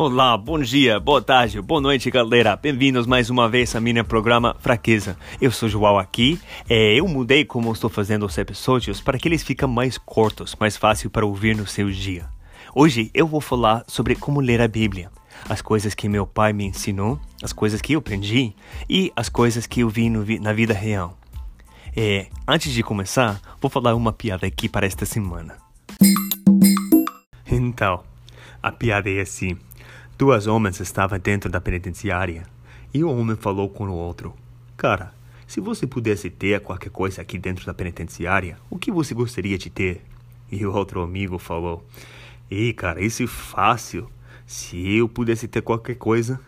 Olá, bom dia, boa tarde, boa noite, galera. Bem-vindos mais uma vez a minha programa Fraqueza. Eu sou João aqui. É, eu mudei como estou fazendo os episódios para que eles fiquem mais curtos, mais fácil para ouvir no seu dia. Hoje eu vou falar sobre como ler a Bíblia, as coisas que meu pai me ensinou, as coisas que eu aprendi e as coisas que eu vi no, na vida real. É, antes de começar, vou falar uma piada aqui para esta semana. Então, a piada é assim. Duas homens estavam dentro da penitenciária e um homem falou com o outro: Cara, se você pudesse ter qualquer coisa aqui dentro da penitenciária, o que você gostaria de ter? E o outro amigo falou: Ei, cara, isso é fácil. Se eu pudesse ter qualquer coisa,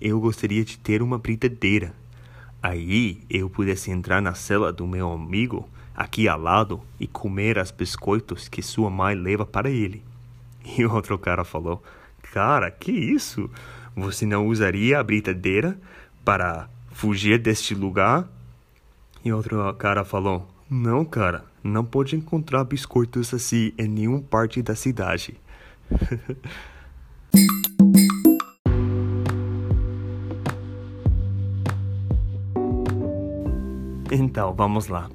eu gostaria de ter uma britadeira. Aí eu pudesse entrar na cela do meu amigo aqui ao lado e comer os biscoitos que sua mãe leva para ele. E o outro cara falou: Cara, que isso? Você não usaria a britadeira para fugir deste lugar? E outro cara falou: Não, cara, não pode encontrar biscoitos assim em nenhuma parte da cidade. Então, vamos lá.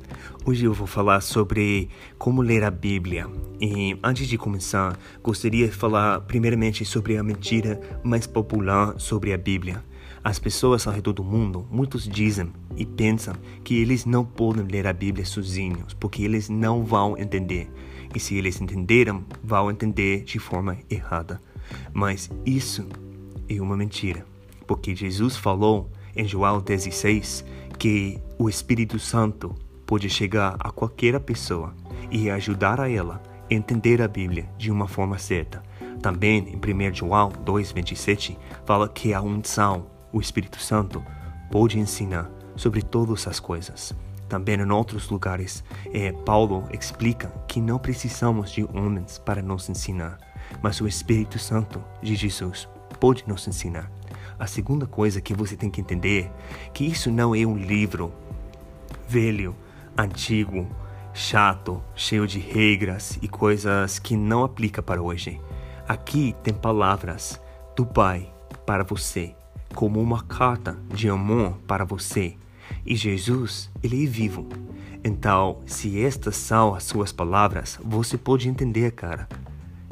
Hoje eu vou falar sobre como ler a Bíblia. E antes de começar, gostaria de falar primeiramente sobre a mentira mais popular sobre a Bíblia. As pessoas ao redor do mundo, muitos dizem e pensam que eles não podem ler a Bíblia sozinhos, porque eles não vão entender. E se eles entenderam, vão entender de forma errada. Mas isso é uma mentira, porque Jesus falou em João 16 que o Espírito Santo pode chegar a qualquer pessoa e ajudar a ela a entender a Bíblia de uma forma certa. Também em 1 João 2,27 fala que a unção, o Espírito Santo, pode ensinar sobre todas as coisas. Também em outros lugares, é, Paulo explica que não precisamos de homens para nos ensinar, mas o Espírito Santo de Jesus pode nos ensinar. A segunda coisa que você tem que entender é que isso não é um livro velho, antigo, chato, cheio de regras e coisas que não aplica para hoje. Aqui tem palavras do Pai para você, como uma carta de amor para você. E Jesus, ele é vivo. Então, se estas são as suas palavras, você pode entender, cara,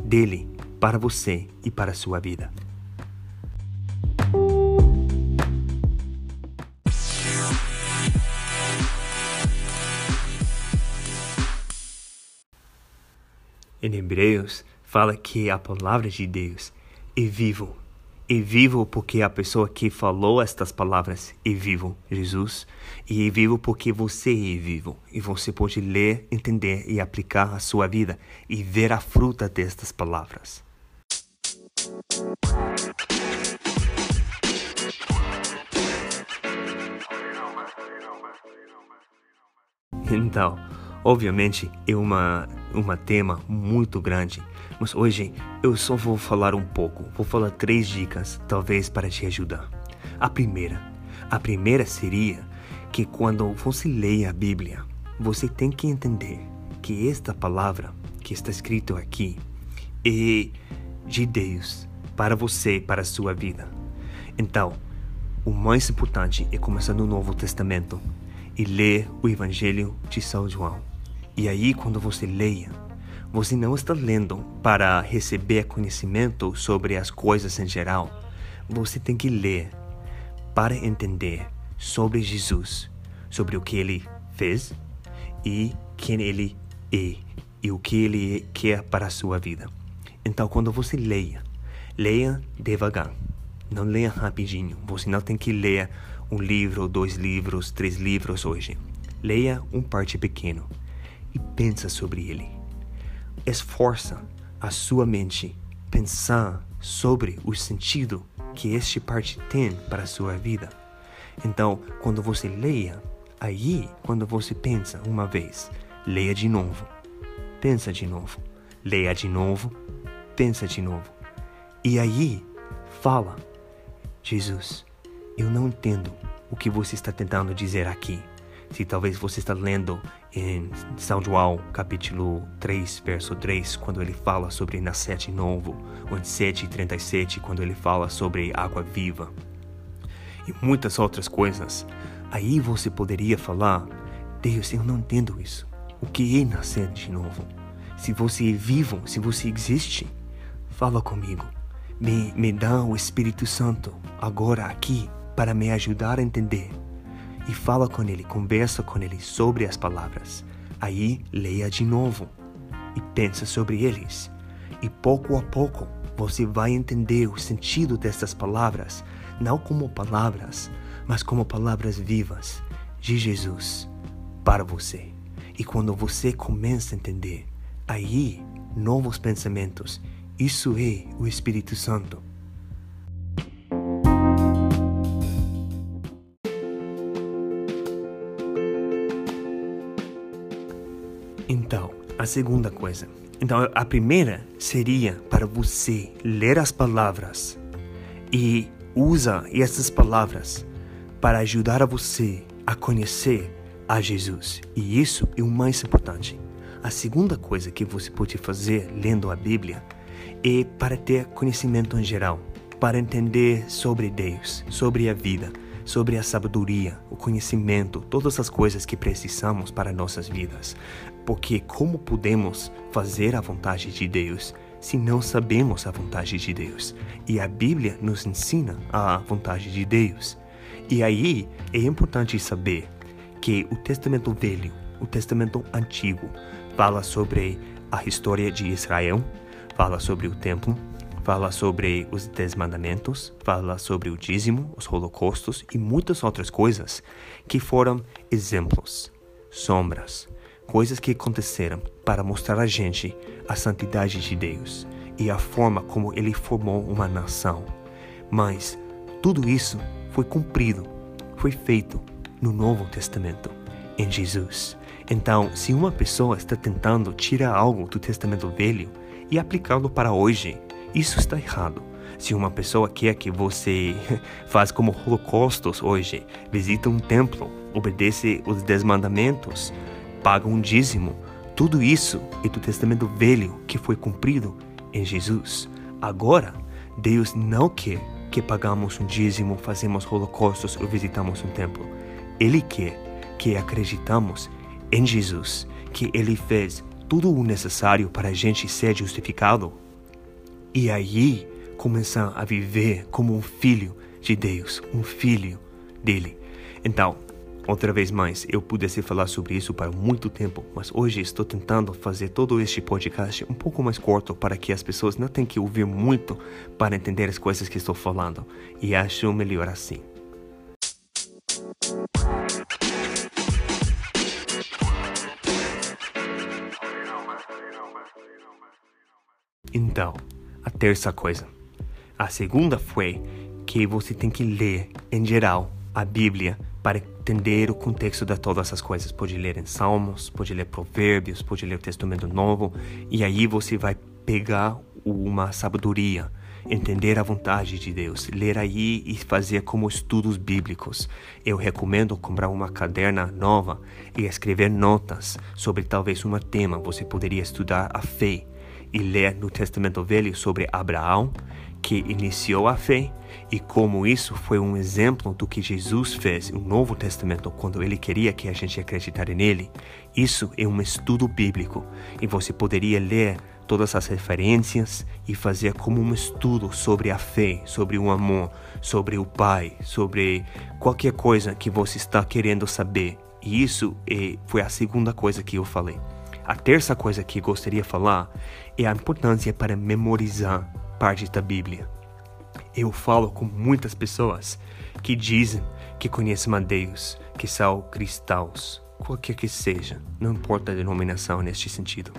dele para você e para a sua vida. Em Hebreus, fala que a palavra de Deus é vivo. É vivo porque a pessoa que falou estas palavras é vivo, Jesus. E é vivo porque você é vivo. E você pode ler, entender e aplicar a sua vida e ver a fruta destas palavras. Então, obviamente é uma uma tema muito grande, mas hoje eu só vou falar um pouco. Vou falar três dicas, talvez para te ajudar. A primeira, a primeira seria que quando você lê a Bíblia, você tem que entender que esta palavra que está escrito aqui é de Deus para você, para a sua vida. Então, o mais importante é começar no Novo Testamento e ler o Evangelho de São João. E aí, quando você leia, você não está lendo para receber conhecimento sobre as coisas em geral. Você tem que ler para entender sobre Jesus, sobre o que ele fez e quem ele é e o que ele quer para a sua vida. Então, quando você leia, leia devagar. Não leia rapidinho. Você não tem que ler um livro, dois livros, três livros hoje. Leia um parte pequeno e pensa sobre ele. Esforça a sua mente pensar sobre o sentido que este parte tem para a sua vida. Então, quando você leia, aí, quando você pensa uma vez, leia de novo. Pensa de novo. Leia de novo. Pensa de novo. E aí, fala: Jesus, eu não entendo o que você está tentando dizer aqui. Se talvez você está lendo em São João, capítulo 3, verso 3, quando ele fala sobre nascer de novo, ou em 7:37, quando ele fala sobre água viva. E muitas outras coisas. Aí você poderia falar: Deus, eu não entendo isso. O que é nascer de novo? Se você é vivo, se você existe, fala comigo. Me, me dá o Espírito Santo agora aqui para me ajudar a entender e fala com ele, conversa com ele sobre as palavras. Aí leia de novo e pensa sobre eles. E pouco a pouco você vai entender o sentido dessas palavras, não como palavras, mas como palavras vivas de Jesus para você. E quando você começa a entender, aí novos pensamentos, isso é o Espírito Santo segunda coisa. Então, a primeira seria para você ler as palavras e usa essas palavras para ajudar a você a conhecer a Jesus. E isso é o mais importante. A segunda coisa que você pode fazer lendo a Bíblia é para ter conhecimento em geral, para entender sobre Deus, sobre a vida, sobre a sabedoria, o conhecimento, todas as coisas que precisamos para nossas vidas. Porque como podemos fazer a vontade de Deus se não sabemos a vontade de Deus? E a Bíblia nos ensina a vontade de Deus. E aí é importante saber que o Testamento Velho, o Testamento Antigo, fala sobre a história de Israel, fala sobre o templo, fala sobre os Dez Mandamentos, fala sobre o dízimo, os holocaustos e muitas outras coisas que foram exemplos, sombras, coisas que aconteceram para mostrar a gente a santidade de Deus e a forma como ele formou uma nação. Mas tudo isso foi cumprido, foi feito no Novo Testamento, em Jesus. Então, se uma pessoa está tentando tirar algo do Testamento Velho e aplicá-lo para hoje, isso está errado. Se uma pessoa quer que você faz como holocaustos hoje, visita um templo, obedece os dez mandamentos, paga um dízimo, tudo isso é do Testamento Velho que foi cumprido em Jesus. Agora, Deus não quer que pagamos um dízimo, fazemos holocaustos ou visitamos um templo. Ele quer que acreditamos em Jesus, que Ele fez tudo o necessário para a gente ser justificado e aí começar a viver como um filho de Deus, um filho dele. Então, outra vez mais, eu pudesse falar sobre isso para muito tempo, mas hoje estou tentando fazer todo este podcast um pouco mais curto para que as pessoas não tenham que ouvir muito para entender as coisas que estou falando. E acho melhor assim. Então, a terça coisa. A segunda foi que você tem que ler, em geral, a Bíblia para entender o contexto de todas essas coisas. Pode ler em Salmos, pode ler Provérbios, pode ler o Testamento Novo, e aí você vai pegar uma sabedoria, entender a vontade de Deus, ler aí e fazer como estudos bíblicos. Eu recomendo comprar uma caderna nova e escrever notas sobre talvez um tema. Você poderia estudar a fé e ler no Testamento Velho sobre Abraão, que iniciou a fé, e como isso foi um exemplo do que Jesus fez no Novo Testamento quando ele queria que a gente acreditasse nele. Isso é um estudo bíblico e você poderia ler todas as referências e fazer como um estudo sobre a fé, sobre o amor, sobre o Pai, sobre qualquer coisa que você está querendo saber. E isso é, foi a segunda coisa que eu falei. A terça coisa que gostaria de falar é a importância para memorizar parte da Bíblia. Eu falo com muitas pessoas que dizem que conhecem a Deus, que são cristãos, qualquer que seja, não importa a denominação neste sentido.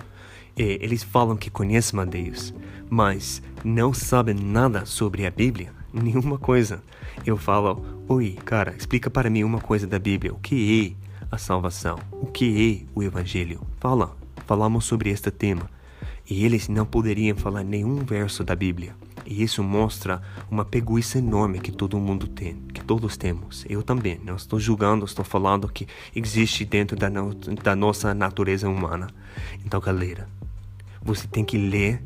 E eles falam que conhecem a Deus, mas não sabem nada sobre a Bíblia, nenhuma coisa. Eu falo, oi, cara, explica para mim uma coisa da Bíblia. O que é a salvação? O que é o Evangelho? Fala, falamos sobre este tema e eles não poderiam falar nenhum verso da Bíblia. E isso mostra uma preguiça enorme que todo mundo tem, que todos temos. Eu também. Não estou julgando, estou falando que existe dentro da, no, da nossa natureza humana. Então, galera, você tem que ler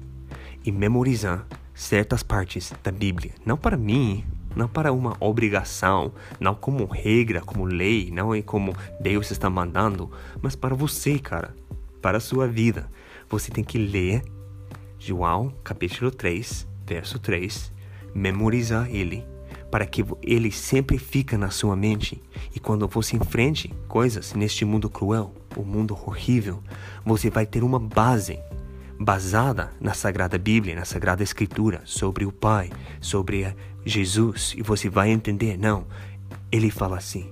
e memorizar certas partes da Bíblia. Não para mim, não para uma obrigação, não como regra, como lei, não é como Deus está mandando, mas para você, cara, para a sua vida. Você tem que ler João capítulo 3, verso 3, memorizar ele, para que ele sempre fica na sua mente e quando você enfrente coisas neste mundo cruel, o mundo horrível, você vai ter uma base basada na Sagrada Bíblia, na Sagrada Escritura, sobre o Pai, sobre Jesus, e você vai entender, não, ele fala assim.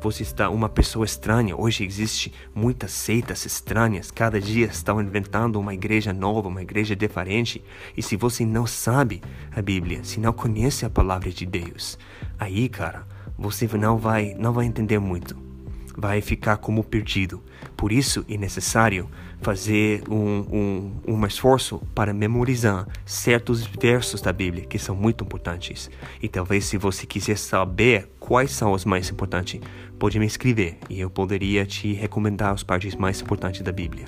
Você está uma pessoa estranha. Hoje existe muitas seitas estranhas. Cada dia estão inventando uma igreja nova, uma igreja diferente. E se você não sabe a Bíblia, se não conhece a palavra de Deus, aí, cara, você não vai, não vai entender muito vai ficar como perdido. Por isso é necessário fazer um, um, um esforço para memorizar certos versos da Bíblia que são muito importantes. E talvez se você quiser saber quais são os mais importantes, pode me escrever e eu poderia te recomendar as partes mais importantes da Bíblia.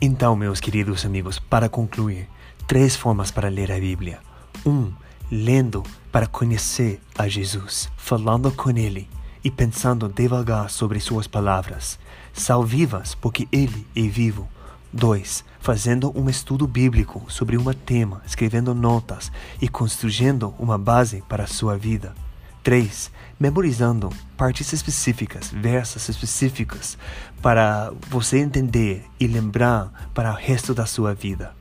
Então, meus queridos amigos, para concluir, três formas para ler a Bíblia. Um, lendo para conhecer a Jesus, falando com Ele e pensando devagar sobre suas palavras. São vivas porque Ele é vivo. 2. Fazendo um estudo bíblico sobre um tema, escrevendo notas e construindo uma base para a sua vida. 3. Memorizando partes específicas, versos específicos, para você entender e lembrar para o resto da sua vida.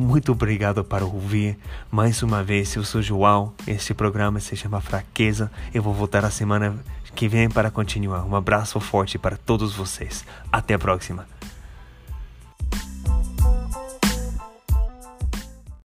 Muito obrigado por ouvir. Mais uma vez, eu sou João. Este programa se chama Fraqueza. Eu vou voltar a semana que vem para continuar. Um abraço forte para todos vocês. Até a próxima.